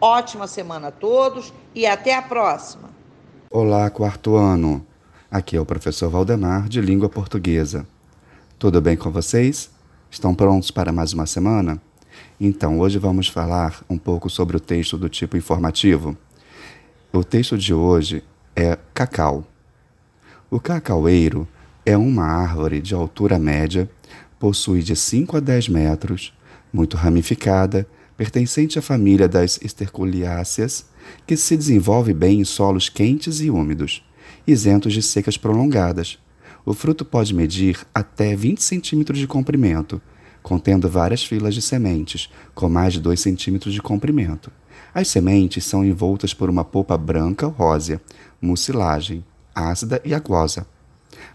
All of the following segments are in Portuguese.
Ótima semana a todos e até a próxima. Olá, quarto ano. Aqui é o professor Valdemar de Língua Portuguesa. Tudo bem com vocês? Estão prontos para mais uma semana? Então, hoje vamos falar um pouco sobre o texto do tipo informativo. O texto de hoje é cacau. O cacaueiro é uma árvore de altura média, possui de 5 a 10 metros, muito ramificada, pertencente à família das esterculiáceas, que se desenvolve bem em solos quentes e úmidos, isentos de secas prolongadas. O fruto pode medir até 20 centímetros de comprimento, contendo várias filas de sementes, com mais de 2 centímetros de comprimento. As sementes são envoltas por uma polpa branca ou rósea, mucilagem, ácida e aquosa.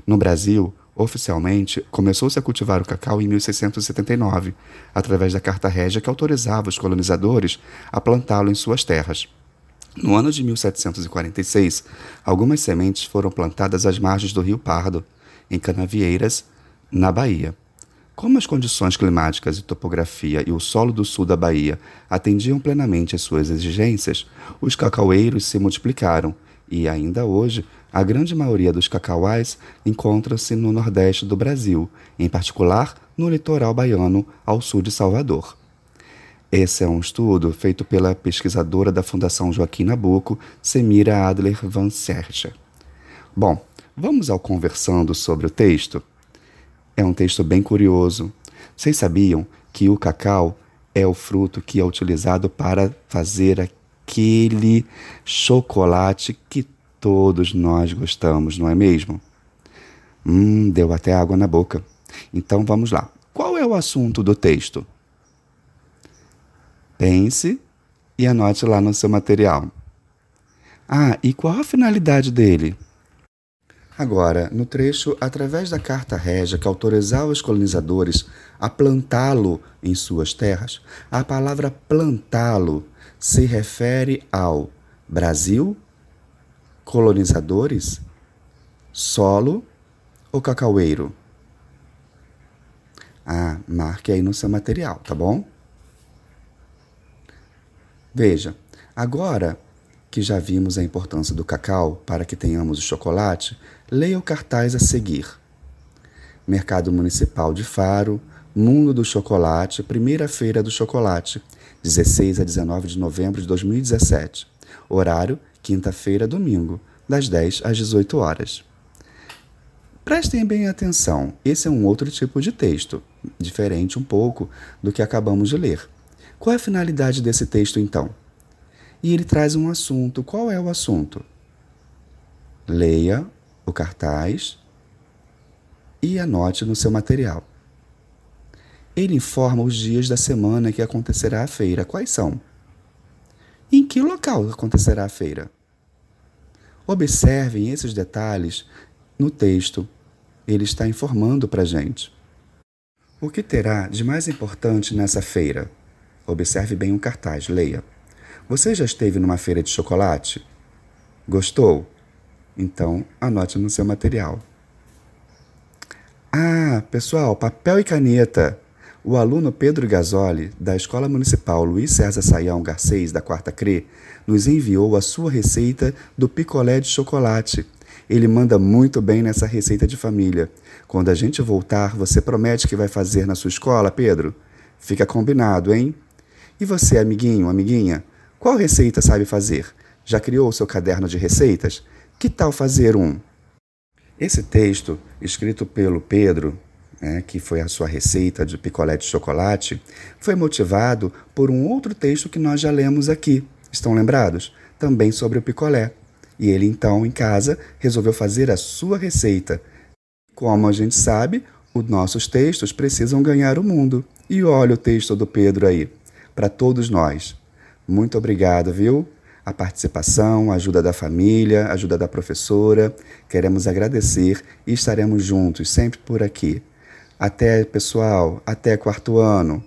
No Brasil, oficialmente, começou-se a cultivar o cacau em 1679, através da Carta Régia que autorizava os colonizadores a plantá-lo em suas terras. No ano de 1746, algumas sementes foram plantadas às margens do Rio Pardo, em Canavieiras, na Bahia. Como as condições climáticas e topografia e o solo do sul da Bahia atendiam plenamente às suas exigências, os cacaueiros se multiplicaram e ainda hoje a grande maioria dos cacauais encontra-se no nordeste do Brasil, em particular no litoral baiano ao sul de Salvador. Esse é um estudo feito pela pesquisadora da Fundação Joaquim Nabuco, Semira Adler Van Sercha. Bom, vamos ao conversando sobre o texto? É um texto bem curioso. Vocês sabiam que o cacau é o fruto que é utilizado para fazer aquele chocolate que todos nós gostamos, não é mesmo? Hum, deu até água na boca. Então vamos lá. Qual é o assunto do texto? Pense e anote lá no seu material. Ah, e qual a finalidade dele? Agora, no trecho, através da carta régia que autorizava os colonizadores a plantá-lo em suas terras, a palavra plantá-lo se refere ao Brasil, colonizadores, solo ou cacaueiro? Ah, marque aí no seu material, tá bom? Veja, agora que já vimos a importância do cacau para que tenhamos o chocolate, leia o cartaz a seguir. Mercado Municipal de Faro, Mundo do Chocolate, Primeira Feira do Chocolate, 16 a 19 de novembro de 2017. Horário: quinta-feira, domingo, das 10 às 18 horas. Prestem bem atenção, esse é um outro tipo de texto, diferente um pouco do que acabamos de ler. Qual é a finalidade desse texto então? E ele traz um assunto. Qual é o assunto? Leia o cartaz e anote no seu material. Ele informa os dias da semana que acontecerá a feira. Quais são? Em que local acontecerá a feira? Observem esses detalhes no texto. Ele está informando para a gente. O que terá de mais importante nessa feira? Observe bem o cartaz, leia. Você já esteve numa feira de chocolate? Gostou? Então, anote no seu material. Ah, pessoal, papel e caneta. O aluno Pedro Gasoli, da Escola Municipal Luiz César Saião Garcês, da Quarta CRE, nos enviou a sua receita do picolé de chocolate. Ele manda muito bem nessa receita de família. Quando a gente voltar, você promete que vai fazer na sua escola, Pedro? Fica combinado, hein? E você, amiguinho, amiguinha, qual receita sabe fazer? Já criou o seu caderno de receitas? Que tal fazer um? Esse texto, escrito pelo Pedro, né, que foi a sua receita de picolé de chocolate, foi motivado por um outro texto que nós já lemos aqui. Estão lembrados? Também sobre o picolé. E ele então, em casa, resolveu fazer a sua receita. Como a gente sabe, os nossos textos precisam ganhar o mundo. E olha o texto do Pedro aí, para todos nós. Muito obrigado, viu? A participação, a ajuda da família, a ajuda da professora. Queremos agradecer e estaremos juntos sempre por aqui. Até, pessoal, até quarto ano.